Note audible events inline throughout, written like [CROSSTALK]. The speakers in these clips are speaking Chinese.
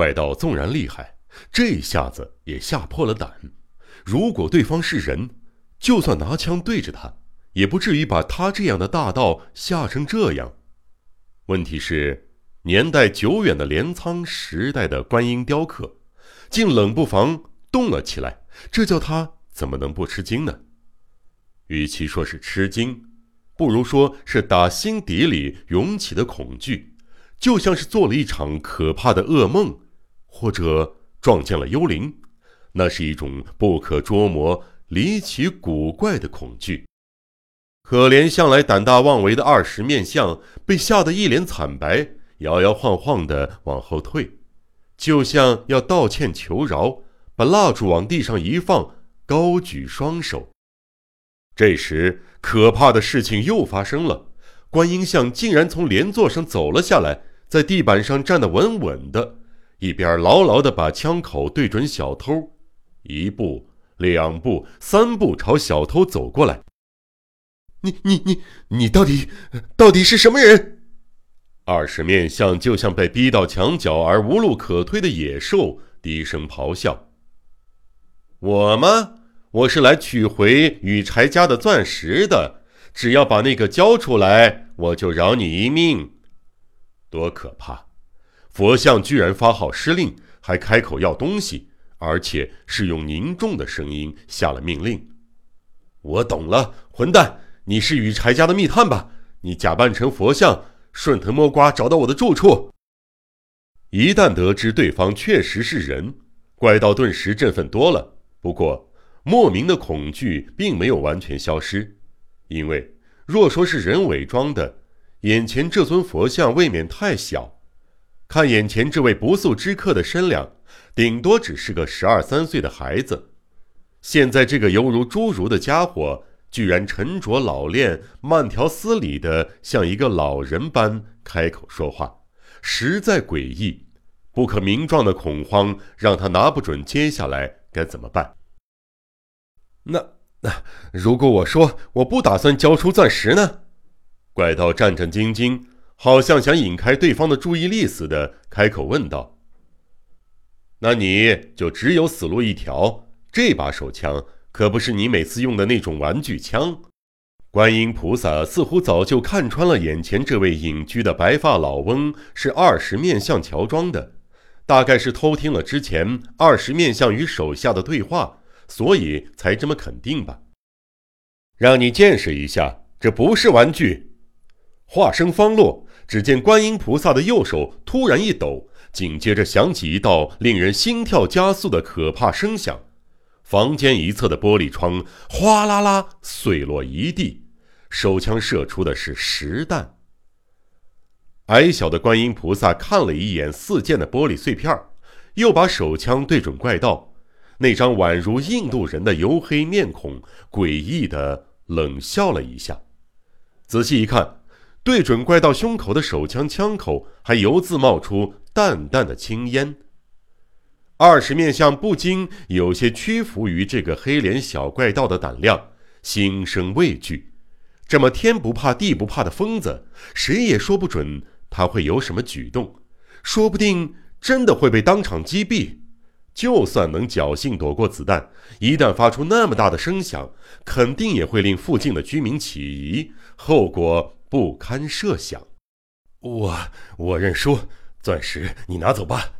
怪盗纵然厉害，这下子也吓破了胆。如果对方是人，就算拿枪对着他，也不至于把他这样的大盗吓成这样。问题是，年代久远的镰仓时代的观音雕刻，竟冷不防动了起来，这叫他怎么能不吃惊呢？与其说是吃惊，不如说是打心底里涌起的恐惧，就像是做了一场可怕的噩梦，或者撞见了幽灵。那是一种不可捉摸、离奇古怪的恐惧。可怜向来胆大妄为的二十面相被吓得一脸惨白，摇摇晃晃的往后退，就像要道歉求饶，把蜡烛往地上一放，高举双手。这时，可怕的事情又发生了：观音像竟然从莲座上走了下来，在地板上站得稳稳的，一边牢牢地把枪口对准小偷，一步、两步、三步朝小偷走过来。你你你你到底到底是什么人？二十面相就像被逼到墙角而无路可退的野兽，低声咆哮：“我吗？我是来取回羽柴家的钻石的。只要把那个交出来，我就饶你一命。”多可怕！佛像居然发号施令，还开口要东西，而且是用凝重的声音下了命令。我懂了，混蛋！你是雨柴家的密探吧？你假扮成佛像，顺藤摸瓜找到我的住处。一旦得知对方确实是人，怪盗顿时振奋多了。不过，莫名的恐惧并没有完全消失，因为若说是人伪装的，眼前这尊佛像未免太小。看眼前这位不速之客的身量，顶多只是个十二三岁的孩子。现在这个犹如侏儒的家伙。居然沉着老练、慢条斯理的像一个老人般开口说话，实在诡异。不可名状的恐慌让他拿不准接下来该怎么办。那那，如果我说我不打算交出钻石呢？怪盗战战兢兢，好像想引开对方的注意力似的，开口问道：“那你就只有死路一条，这把手枪。”可不是你每次用的那种玩具枪。观音菩萨似乎早就看穿了眼前这位隐居的白发老翁是二十面相乔装的，大概是偷听了之前二十面相与手下的对话，所以才这么肯定吧。让你见识一下，这不是玩具。话声方落，只见观音菩萨的右手突然一抖，紧接着响起一道令人心跳加速的可怕声响。房间一侧的玻璃窗哗啦啦碎落一地，手枪射出的是实弹。矮小的观音菩萨看了一眼四溅的玻璃碎片，又把手枪对准怪盗，那张宛如印度人的黝黑面孔诡异的冷笑了一下。仔细一看，对准怪盗胸口的手枪枪口还犹自冒出淡淡的青烟。二十面相不禁有些屈服于这个黑脸小怪盗的胆量，心生畏惧。这么天不怕地不怕的疯子，谁也说不准他会有什么举动，说不定真的会被当场击毙。就算能侥幸躲过子弹，一旦发出那么大的声响，肯定也会令附近的居民起疑，后果不堪设想。我我认输，钻石你拿走吧。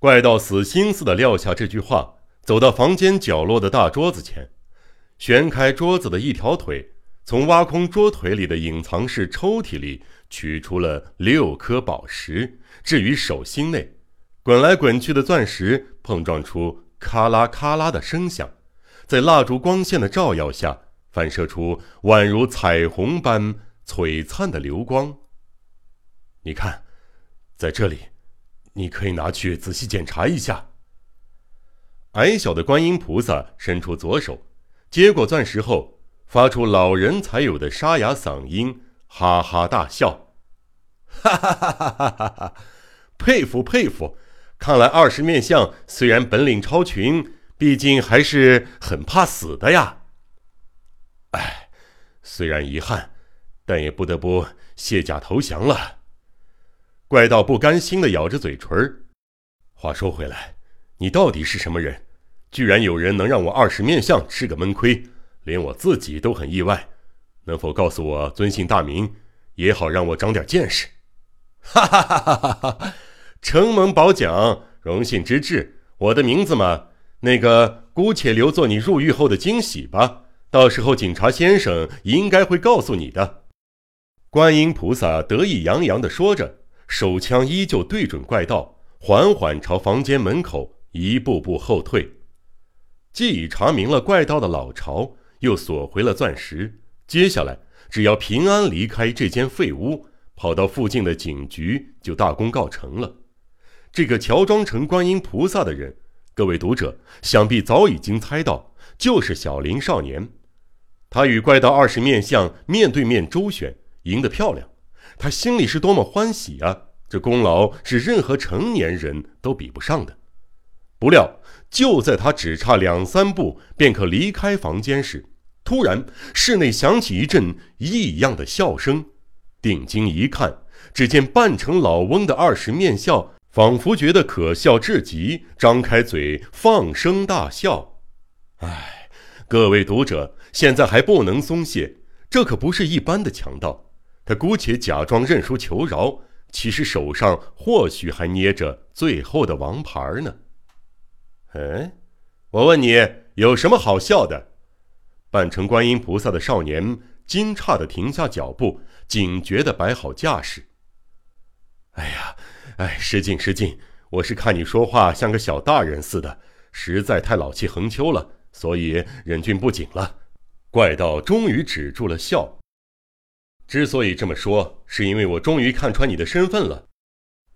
怪盗死心似的撂下这句话，走到房间角落的大桌子前，旋开桌子的一条腿，从挖空桌腿里的隐藏式抽屉里取出了六颗宝石，置于手心内。滚来滚去的钻石碰撞出咔啦咔啦的声响，在蜡烛光线的照耀下，反射出宛如彩虹般璀璨的流光。你看，在这里。你可以拿去仔细检查一下。矮小的观音菩萨伸出左手，接过钻石后，发出老人才有的沙哑嗓音，哈哈大笑：“ [LAUGHS] 哈哈哈哈哈哈！佩服佩服！看来二十面相虽然本领超群，毕竟还是很怕死的呀。虽然遗憾，但也不得不卸甲投降了。”怪盗不甘心的咬着嘴唇话说回来，你到底是什么人？居然有人能让我二十面相吃个闷亏，连我自己都很意外。能否告诉我尊姓大名，也好让我长点见识？[LAUGHS] 哈哈哈哈哈哈！承蒙褒奖，荣幸之至。我的名字嘛，那个姑且留作你入狱后的惊喜吧。到时候警察先生应该会告诉你的。观音菩萨得意洋洋地说着，手枪依旧对准怪盗。缓缓朝房间门口一步步后退，既已查明了怪盗的老巢，又索回了钻石。接下来，只要平安离开这间废屋，跑到附近的警局，就大功告成了。这个乔装成观音菩萨的人，各位读者想必早已经猜到，就是小林少年。他与怪盗二十面相面对面周旋，赢得漂亮，他心里是多么欢喜啊！这功劳是任何成年人都比不上的。不料，就在他只差两三步便可离开房间时，突然室内响起一阵异样的笑声。定睛一看，只见扮成老翁的二十面笑，仿佛觉得可笑至极，张开嘴放声大笑。唉，各位读者，现在还不能松懈，这可不是一般的强盗。他姑且假装认输求饶。其实手上或许还捏着最后的王牌呢。哎，我问你，有什么好笑的？扮成观音菩萨的少年惊诧的停下脚步，警觉的摆好架势。哎呀，哎，失敬失敬，我是看你说话像个小大人似的，实在太老气横秋了，所以忍俊不禁了。怪盗终于止住了笑。之所以这么说，是因为我终于看穿你的身份了。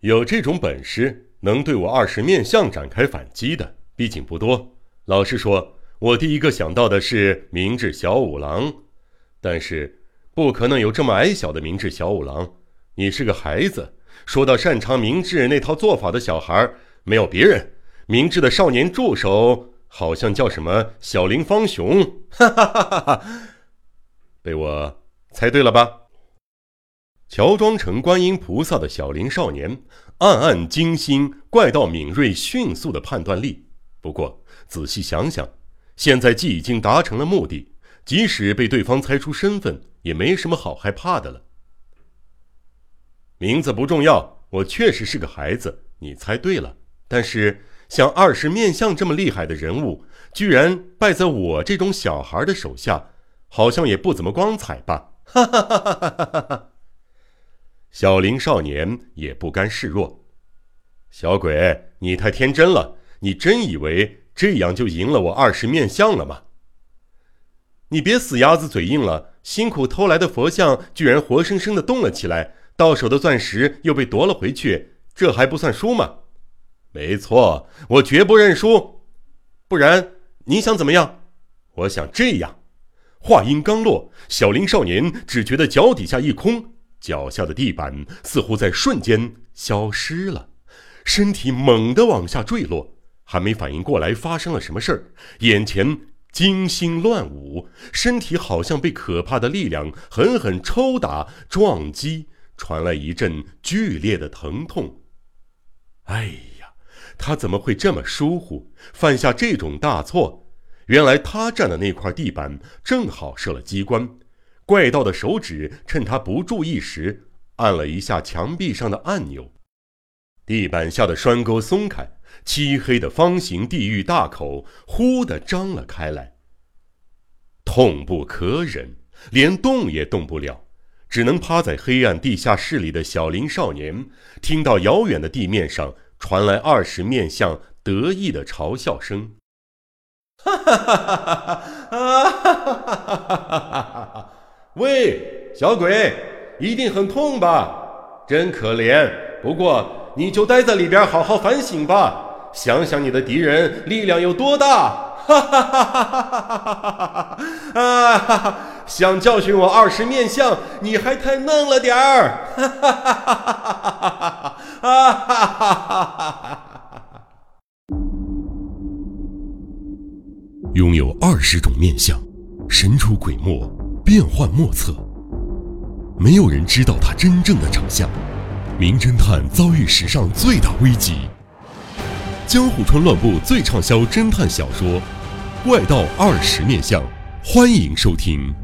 有这种本事能对我二十面相展开反击的，毕竟不多。老实说，我第一个想到的是明智小五郎，但是不可能有这么矮小的明智小五郎。你是个孩子，说到擅长明智那套做法的小孩，没有别人。明智的少年助手好像叫什么小林方雄，哈哈哈哈哈！被我猜对了吧？乔装成观音菩萨的小林少年，暗暗惊心怪盗敏锐迅速的判断力。不过仔细想想，现在既已经达成了目的，即使被对方猜出身份，也没什么好害怕的了。名字不重要，我确实是个孩子，你猜对了。但是像二十面相这么厉害的人物，居然败在我这种小孩的手下，好像也不怎么光彩吧？[LAUGHS] 哈哈哈哈哈哈！小林少年也不甘示弱，小鬼，你太天真了！你真以为这样就赢了我二十面相了吗？你别死鸭子嘴硬了！辛苦偷来的佛像居然活生生的动了起来，到手的钻石又被夺了回去，这还不算输吗？没错，我绝不认输！不然你想怎么样？我想这样。话音刚落，小林少年只觉得脚底下一空。脚下的地板似乎在瞬间消失了，身体猛地往下坠落，还没反应过来发生了什么事儿，眼前金星乱舞，身体好像被可怕的力量狠狠抽打、撞击，传来一阵剧烈的疼痛。哎，他怎么会这么疏忽，犯下这种大错？原来他站的那块地板正好设了机关。怪盗的手指趁他不注意时，按了一下墙壁上的按钮，地板下的栓钩松开，漆黑的方形地狱大口忽地张了开来。痛不可忍，连动也动不了，只能趴在黑暗地下室里的小林少年，听到遥远的地面上传来二十面相得意的嘲笑声：“哈哈哈哈哈哈！哈哈哈哈哈哈！”喂，小鬼，一定很痛吧？真可怜。不过你就待在里边，好好反省吧。想想你的敌人力量有多大。哈哈哈哈哈哈！啊，想教训我二十面相，你还太嫩了点儿。哈哈哈哈哈哈！哈哈哈！二十种面相，神出鬼没。变幻莫测，没有人知道他真正的长相。名侦探遭遇史上最大危机，江户川乱步最畅销侦探小说《怪盗二十面相》，欢迎收听。